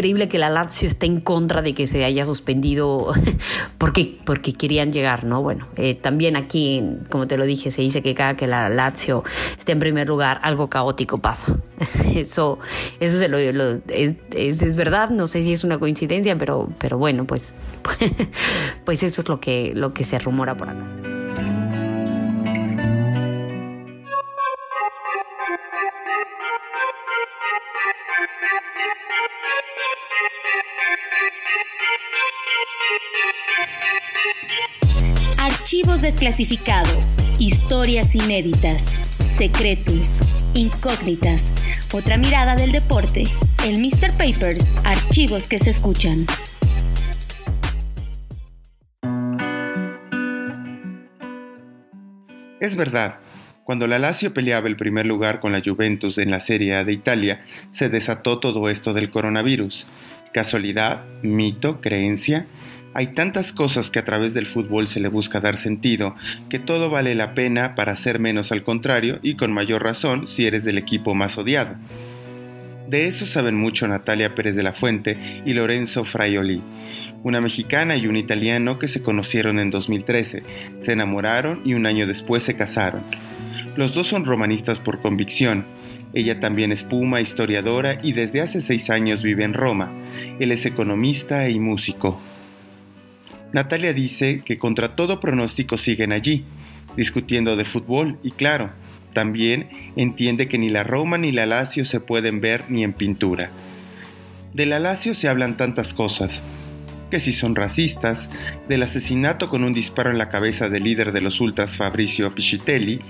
increíble que la Lazio esté en contra de que se haya suspendido porque, porque querían llegar, ¿no? Bueno, eh, también aquí, como te lo dije, se dice que cada que la Lazio esté en primer lugar, algo caótico pasa. Eso, eso se lo, es, es, verdad, no sé si es una coincidencia, pero, pero bueno, pues, pues eso es lo que, lo que se rumora por acá. Desclasificados, historias inéditas, secretos, incógnitas, otra mirada del deporte, el Mr. Papers, archivos que se escuchan. Es verdad, cuando la Lazio peleaba el primer lugar con la Juventus en la Serie A de Italia, se desató todo esto del coronavirus. ¿Casualidad? ¿Mito? ¿Creencia? Hay tantas cosas que a través del fútbol se le busca dar sentido, que todo vale la pena para ser menos al contrario y con mayor razón si eres del equipo más odiado. De eso saben mucho Natalia Pérez de la Fuente y Lorenzo Fraioli, una mexicana y un italiano que se conocieron en 2013, se enamoraron y un año después se casaron. Los dos son romanistas por convicción. Ella también es puma, historiadora y desde hace seis años vive en Roma. Él es economista y músico. Natalia dice que contra todo pronóstico siguen allí, discutiendo de fútbol y claro, también entiende que ni la Roma ni la Lazio se pueden ver ni en pintura. De la Lazio se hablan tantas cosas, que si son racistas, del asesinato con un disparo en la cabeza del líder de los ultras Fabrizio Piscitelli,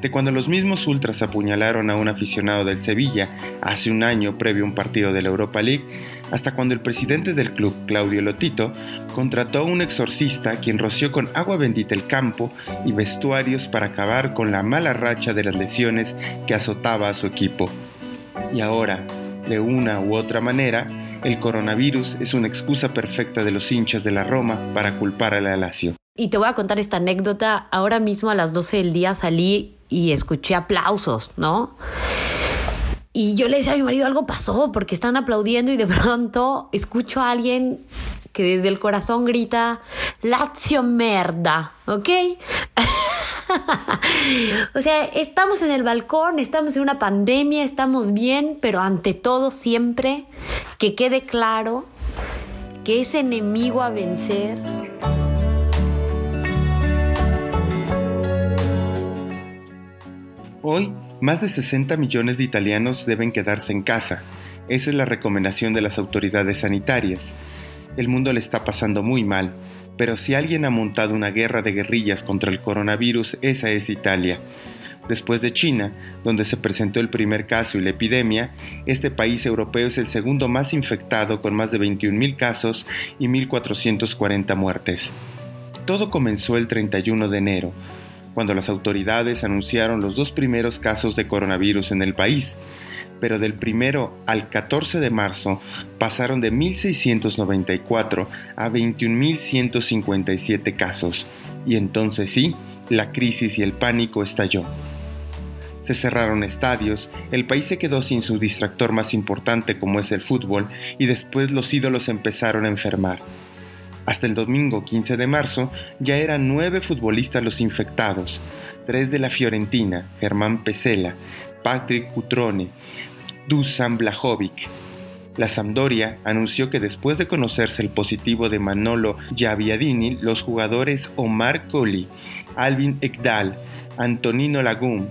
de cuando los mismos ultras apuñalaron a un aficionado del Sevilla hace un año previo a un partido de la Europa League, hasta cuando el presidente del club, Claudio Lotito, contrató a un exorcista quien roció con agua bendita el campo y vestuarios para acabar con la mala racha de las lesiones que azotaba a su equipo. Y ahora, de una u otra manera, el coronavirus es una excusa perfecta de los hinchas de la Roma para culpar a la Lazio. Y te voy a contar esta anécdota. Ahora mismo a las 12 del día salí y escuché aplausos, ¿no? Y yo le decía a mi marido, algo pasó porque están aplaudiendo y de pronto escucho a alguien que desde el corazón grita, Lazio merda, ¿ok? o sea, estamos en el balcón, estamos en una pandemia, estamos bien, pero ante todo siempre que quede claro que ese enemigo a vencer Hoy, más de 60 millones de italianos deben quedarse en casa. Esa es la recomendación de las autoridades sanitarias. El mundo le está pasando muy mal pero si alguien ha montado una guerra de guerrillas contra el coronavirus, esa es Italia. Después de China, donde se presentó el primer caso y la epidemia, este país europeo es el segundo más infectado con más de 21.000 casos y 1.440 muertes. Todo comenzó el 31 de enero, cuando las autoridades anunciaron los dos primeros casos de coronavirus en el país, pero del primero al 14 de marzo pasaron de 1.694 a 21.157 casos, y entonces sí, la crisis y el pánico estalló. Se cerraron estadios, el país se quedó sin su distractor más importante como es el fútbol, y después los ídolos empezaron a enfermar. Hasta el domingo 15 de marzo ya eran nueve futbolistas los infectados, tres de la Fiorentina, Germán Pesela, Patrick Cutrone, Dusan Blajovic. La Sampdoria anunció que después de conocerse el positivo de Manolo Javiadini, los jugadores Omar Colli, Alvin Ekdal, Antonino Lagum,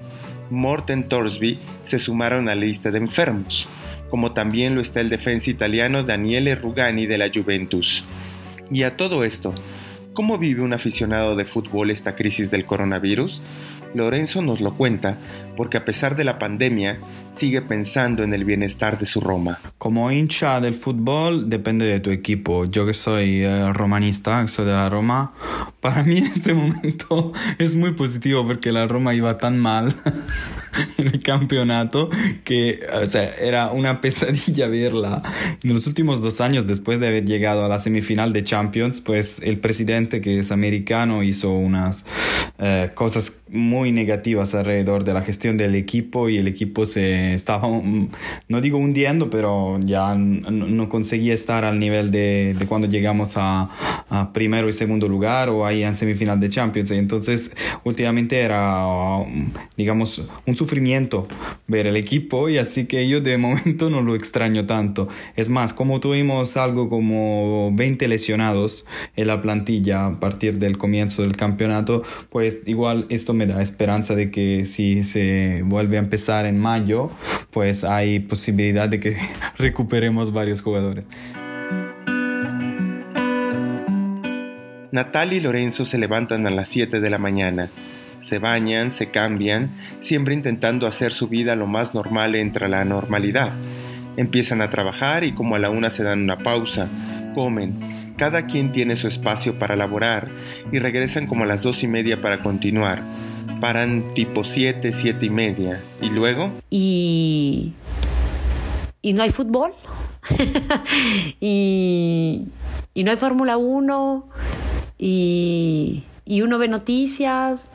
Morten Torsby se sumaron a la lista de enfermos, como también lo está el defensa italiano Daniele Rugani de la Juventus. Y a todo esto, ¿cómo vive un aficionado de fútbol esta crisis del coronavirus? Lorenzo nos lo cuenta porque a pesar de la pandemia sigue pensando en el bienestar de su Roma. Como hincha del fútbol depende de tu equipo. Yo que soy eh, romanista, soy de la Roma, para mí este momento es muy positivo porque la Roma iba tan mal en el campeonato que o sea, era una pesadilla verla. En los últimos dos años, después de haber llegado a la semifinal de Champions, pues el presidente que es americano hizo unas eh, cosas muy negativas alrededor de la gestión del equipo y el equipo se estaba, no digo hundiendo, pero ya no, conseguía estar al nivel de, de cuando llegamos a, a, primero y segundo lugar o ahí en semifinal de Champions. Entonces, últimamente era, digamos, un sufrimiento ver el equipo y así que yo de momento no lo extraño tanto. Es más, como tuvimos algo como 20 lesionados en la plantilla a partir del comienzo del campeonato, pues igual esto me da esperanza de que si se vuelve a empezar en mayo, pues hay posibilidad de que recuperemos varios jugadores. Natal y Lorenzo se levantan a las 7 de la mañana. Se bañan, se cambian, siempre intentando hacer su vida lo más normal entre la normalidad. Empiezan a trabajar y como a la una se dan una pausa, comen, cada quien tiene su espacio para laborar y regresan como a las dos y media para continuar. Paran tipo siete, siete y media. ¿Y luego? Y... ¿Y no hay fútbol? y... y no hay Fórmula 1 y, uno ve noticias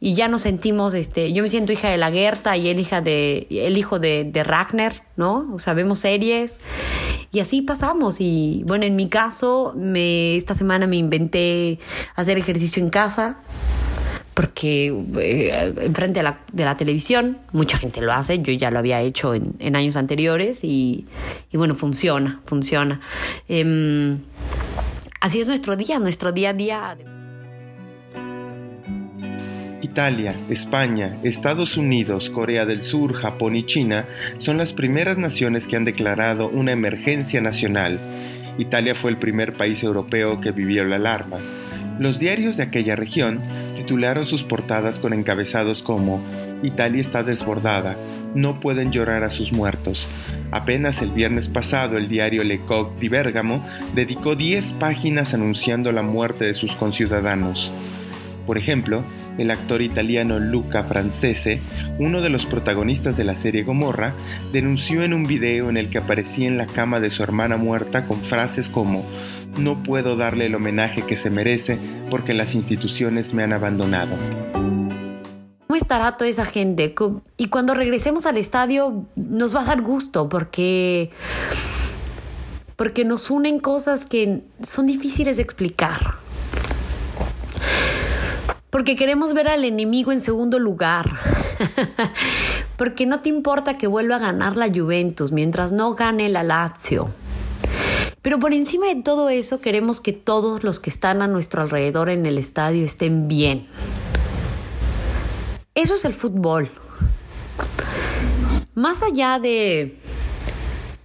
y ya nos sentimos, este, yo me siento hija de la Gerta y él, hija de, el hijo de, de Ragnar, ¿no? O sea, vemos series y así pasamos. Y bueno, en mi caso, me, esta semana me inventé hacer ejercicio en casa porque eh, enfrente de la, de la, televisión, mucha gente lo hace, yo ya lo había hecho en, en años anteriores y, y, bueno, funciona, funciona. Em, Así es nuestro día, nuestro día a día. Italia, España, Estados Unidos, Corea del Sur, Japón y China son las primeras naciones que han declarado una emergencia nacional. Italia fue el primer país europeo que vivió la alarma. Los diarios de aquella región titularon sus portadas con encabezados como Italia está desbordada, no pueden llorar a sus muertos. Apenas el viernes pasado el diario Le Coq di Bergamo dedicó 10 páginas anunciando la muerte de sus conciudadanos. Por ejemplo, el actor italiano Luca Francese, uno de los protagonistas de la serie Gomorra, denunció en un video en el que aparecía en la cama de su hermana muerta con frases como No puedo darle el homenaje que se merece porque las instituciones me han abandonado. ¿Cómo estará toda esa gente? Y cuando regresemos al estadio nos va a dar gusto porque porque nos unen cosas que son difíciles de explicar. Porque queremos ver al enemigo en segundo lugar. porque no te importa que vuelva a ganar la Juventus mientras no gane la Lazio. Pero por encima de todo eso queremos que todos los que están a nuestro alrededor en el estadio estén bien. Eso es el fútbol. Más allá de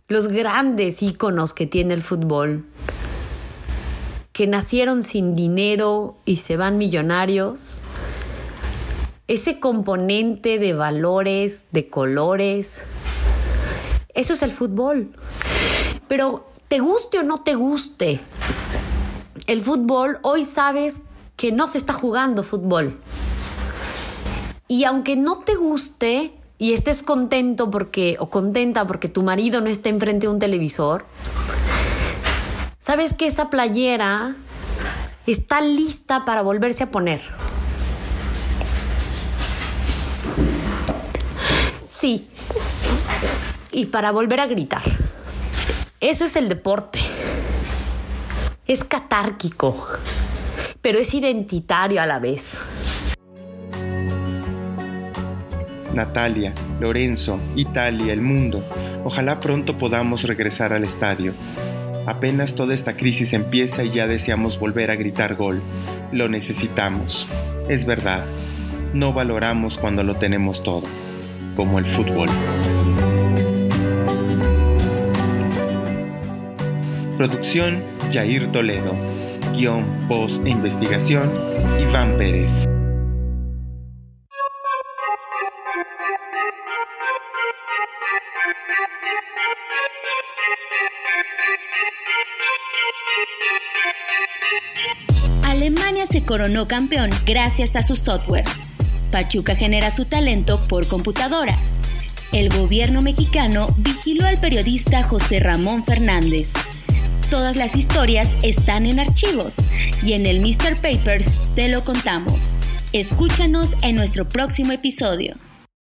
los grandes íconos que tiene el fútbol, que nacieron sin dinero y se van millonarios, ese componente de valores, de colores, eso es el fútbol. Pero te guste o no te guste, el fútbol, hoy sabes que no se está jugando fútbol. Y aunque no te guste y estés contento porque o contenta porque tu marido no esté enfrente de un televisor, sabes que esa playera está lista para volverse a poner. Sí. Y para volver a gritar. Eso es el deporte. Es catárquico, pero es identitario a la vez. Natalia, Lorenzo, Italia, el mundo. Ojalá pronto podamos regresar al estadio. Apenas toda esta crisis empieza y ya deseamos volver a gritar gol. Lo necesitamos. Es verdad, no valoramos cuando lo tenemos todo, como el fútbol. Producción Jair Toledo. Guión, voz e investigación Iván Pérez. Coronó campeón gracias a su software. Pachuca genera su talento por computadora. El gobierno mexicano vigiló al periodista José Ramón Fernández. Todas las historias están en archivos y en el Mr. Papers te lo contamos. Escúchanos en nuestro próximo episodio.